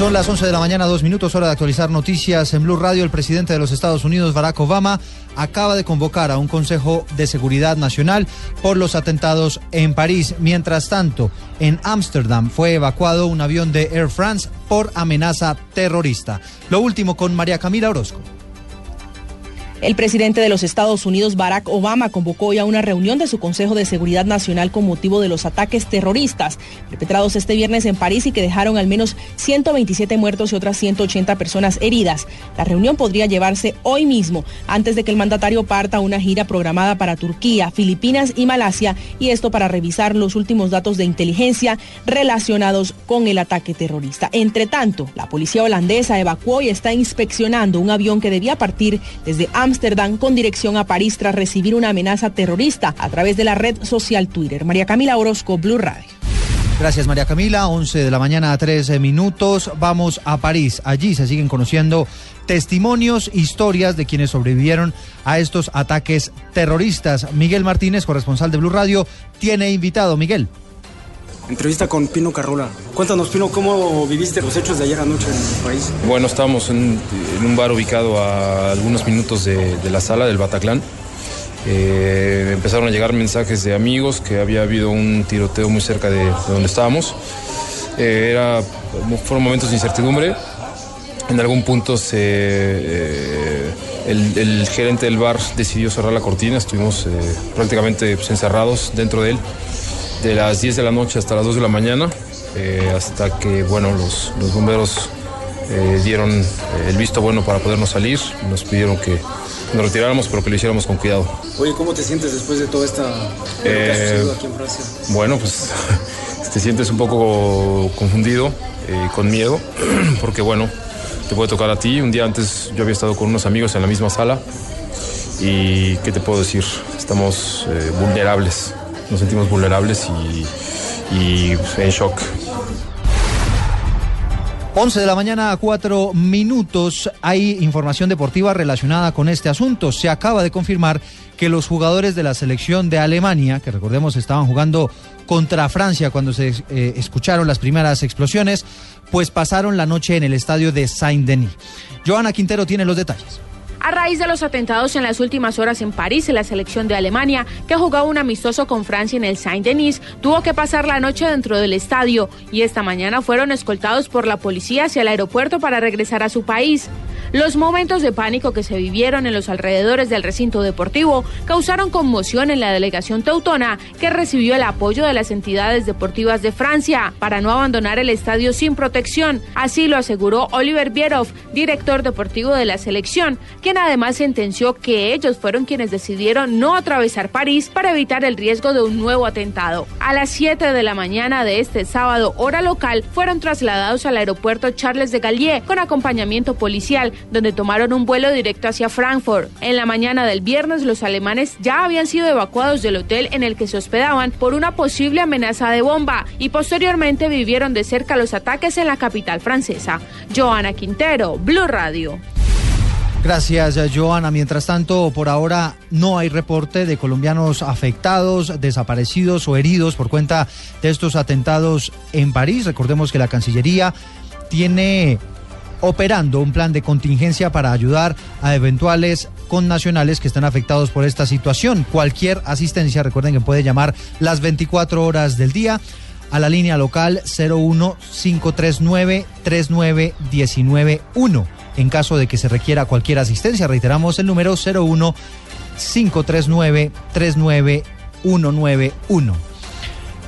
Son las 11 de la mañana, dos minutos, hora de actualizar noticias en Blue Radio. El presidente de los Estados Unidos, Barack Obama, acaba de convocar a un Consejo de Seguridad Nacional por los atentados en París. Mientras tanto, en Ámsterdam fue evacuado un avión de Air France por amenaza terrorista. Lo último con María Camila Orozco. El presidente de los Estados Unidos, Barack Obama, convocó hoy a una reunión de su Consejo de Seguridad Nacional con motivo de los ataques terroristas perpetrados este viernes en París y que dejaron al menos 127 muertos y otras 180 personas heridas. La reunión podría llevarse hoy mismo, antes de que el mandatario parta a una gira programada para Turquía, Filipinas y Malasia, y esto para revisar los últimos datos de inteligencia relacionados con el ataque terrorista. Entre tanto, la policía holandesa evacuó y está inspeccionando un avión que debía partir desde Amsterdam Ámsterdam con dirección a París tras recibir una amenaza terrorista a través de la red social Twitter. María Camila Orozco, Blue Radio. Gracias María Camila, 11 de la mañana a 13 minutos. Vamos a París. Allí se siguen conociendo testimonios, historias de quienes sobrevivieron a estos ataques terroristas. Miguel Martínez, corresponsal de Blue Radio, tiene invitado. Miguel. Entrevista con Pino Carrola. Cuéntanos, Pino, ¿cómo viviste los hechos de ayer anoche en el país? Bueno, estábamos en, un bar ubicado a algunos minutos de, la sala del Bataclan. Eh, empezaron a llegar mensajes de amigos que había habido un tiroteo muy cerca de, donde estábamos. Eh, era, fueron momentos de incertidumbre. En algún punto eh, el, gerente del bar decidió cerrar la cortina. Estuvimos prácticamente pues, encerrados dentro de él de las 10 de la noche hasta las 2 de la mañana, eh, hasta que bueno, los, los bomberos eh, dieron eh, el visto bueno para podernos salir. Nos pidieron que nos retiráramos, pero que lo hiciéramos con cuidado. Oye, ¿cómo te sientes después de toda esta sucedido aquí en Francia? Bueno, pues te sientes un poco confundido, con miedo, porque bueno, te puede tocar a ti. Un día antes yo había estado con unos amigos en la misma sala y ¿qué te puedo decir? Estamos vulnerables nos sentimos vulnerables y, en shock. 11 de la mañana a 4 minutos hay información deportiva relacionada con este asunto. Se acaba de confirmar que los jugadores de la selección de Alemania, que recordemos estaban jugando contra Francia cuando se eh, escucharon las primeras explosiones, pues pasaron la noche en el estadio de Saint-Denis. Joana Quintero tiene los detalles. A raíz de los atentados en las últimas horas en París, la selección de Alemania, que jugaba un amistoso con Francia en el Saint-Denis, tuvo que pasar la noche dentro del estadio y esta mañana fueron escoltados por la policía hacia el aeropuerto para regresar a su país. Los momentos de pánico que se vivieron en los alrededores del recinto deportivo causaron conmoción en la delegación teutona, que recibió el apoyo de las entidades deportivas de Francia para no abandonar el estadio sin protección. Así lo aseguró Oliver Bierhoff, director deportivo de la selección, quien además sentenció que ellos fueron quienes decidieron no atravesar París para evitar el riesgo de un nuevo atentado. A las 7 de la mañana de este sábado, hora local, fueron trasladados al aeropuerto Charles de Gaulle con acompañamiento policial donde tomaron un vuelo directo hacia Frankfurt. En la mañana del viernes, los alemanes ya habían sido evacuados del hotel en el que se hospedaban por una posible amenaza de bomba y posteriormente vivieron de cerca los ataques en la capital francesa. Joana Quintero, Blue Radio. Gracias, Joana. Mientras tanto, por ahora no hay reporte de colombianos afectados, desaparecidos o heridos por cuenta de estos atentados en París. Recordemos que la Cancillería tiene operando un plan de contingencia para ayudar a eventuales connacionales que están afectados por esta situación. Cualquier asistencia, recuerden que puede llamar las 24 horas del día a la línea local 01539 39191 en caso de que se requiera cualquier asistencia. Reiteramos el número 01 539 39191.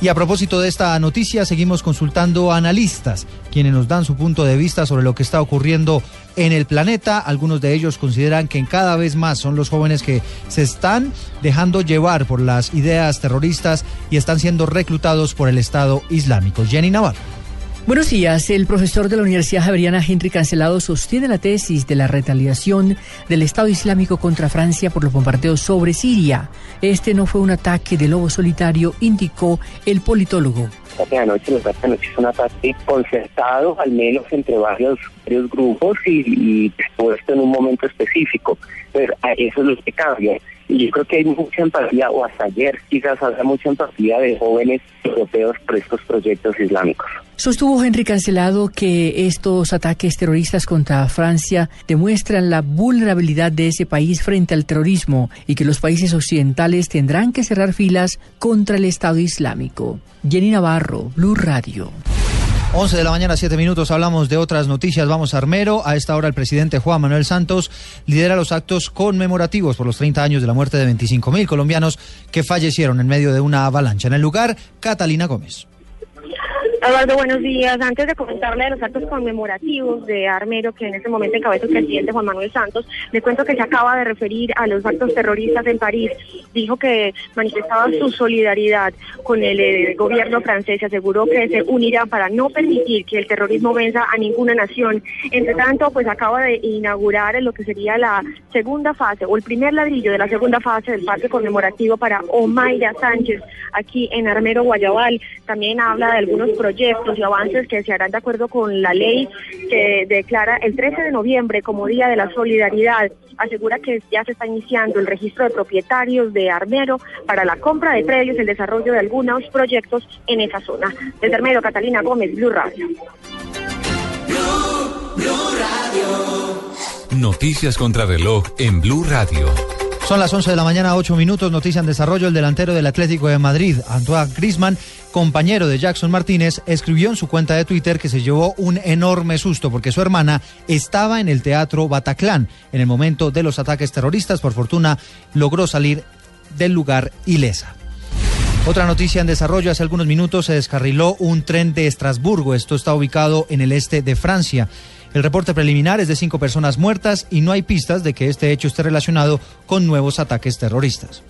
Y a propósito de esta noticia, seguimos consultando a analistas, quienes nos dan su punto de vista sobre lo que está ocurriendo en el planeta. Algunos de ellos consideran que cada vez más son los jóvenes que se están dejando llevar por las ideas terroristas y están siendo reclutados por el Estado Islámico. Jenny Navarro. Buenos días. El profesor de la Universidad Javeriana Henry Cancelado sostiene la tesis de la retaliación del Estado Islámico contra Francia por los bombardeos sobre Siria. Este no fue un ataque de lobo solitario, indicó el politólogo. de anoche, los de anoche es un ataque concertado, al menos entre varios, grupos y, y puesto en un momento específico. Pero eso es lo que cambia. Y yo creo que hay mucha empatía, o hasta ayer quizás había mucha empatía de jóvenes europeos por estos proyectos islámicos. Sostuvo Henry Cancelado que estos ataques terroristas contra Francia demuestran la vulnerabilidad de ese país frente al terrorismo y que los países occidentales tendrán que cerrar filas contra el Estado Islámico. Jenny Navarro, Blue Radio. 11 de la mañana, 7 minutos, hablamos de otras noticias. Vamos a Armero. A esta hora el presidente Juan Manuel Santos lidera los actos conmemorativos por los 30 años de la muerte de 25 mil colombianos que fallecieron en medio de una avalancha. En el lugar, Catalina Gómez. Eduardo, buenos días. Antes de comentarle de los actos conmemorativos de Armero, que en este momento encabeza el presidente Juan Manuel Santos, le cuento que se acaba de referir a los actos terroristas en París. Dijo que manifestaba su solidaridad con el, eh, gobierno francés y aseguró que se unirá para no permitir que el terrorismo venza a ninguna nación. Entre tanto, pues acaba de inaugurar lo que sería la segunda fase o el primer ladrillo de la segunda fase del parque conmemorativo para Omaira Sánchez aquí en Armero, Guayabal. También habla de algunos proyectos proyectos y avances que se harán de acuerdo con la ley que declara el 13 de noviembre como Día de la Solidaridad. Asegura que ya se está iniciando el registro de propietarios de Armero para la compra de predios y el desarrollo de algunos proyectos en esa zona. Desde Armero, Catalina Gómez, Blue Radio. Noticias contra reloj en Blue Radio. Son las 11 de la mañana, 8 minutos. Noticia en desarrollo. El delantero del Atlético de Madrid, Antoine Grisman, compañero de Jackson Martínez, escribió en su cuenta de Twitter que se llevó un enorme susto porque su hermana estaba en el teatro Bataclan en el momento de los ataques terroristas. Por fortuna, logró salir del lugar ilesa. Otra noticia en desarrollo, hace algunos minutos se descarriló un tren de Estrasburgo. Esto está ubicado en el este de Francia. El reporte preliminar es de cinco personas muertas y no hay pistas de que este hecho esté relacionado con nuevos ataques terroristas.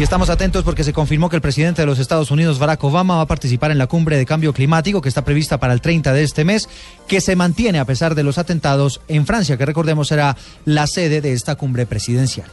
Y estamos atentos porque se confirmó que el presidente de los Estados Unidos, Barack Obama, va a participar en la cumbre de cambio climático que está prevista para el 30 de este mes, que se mantiene a pesar de los atentados en Francia, que recordemos será la sede de esta cumbre presidencial.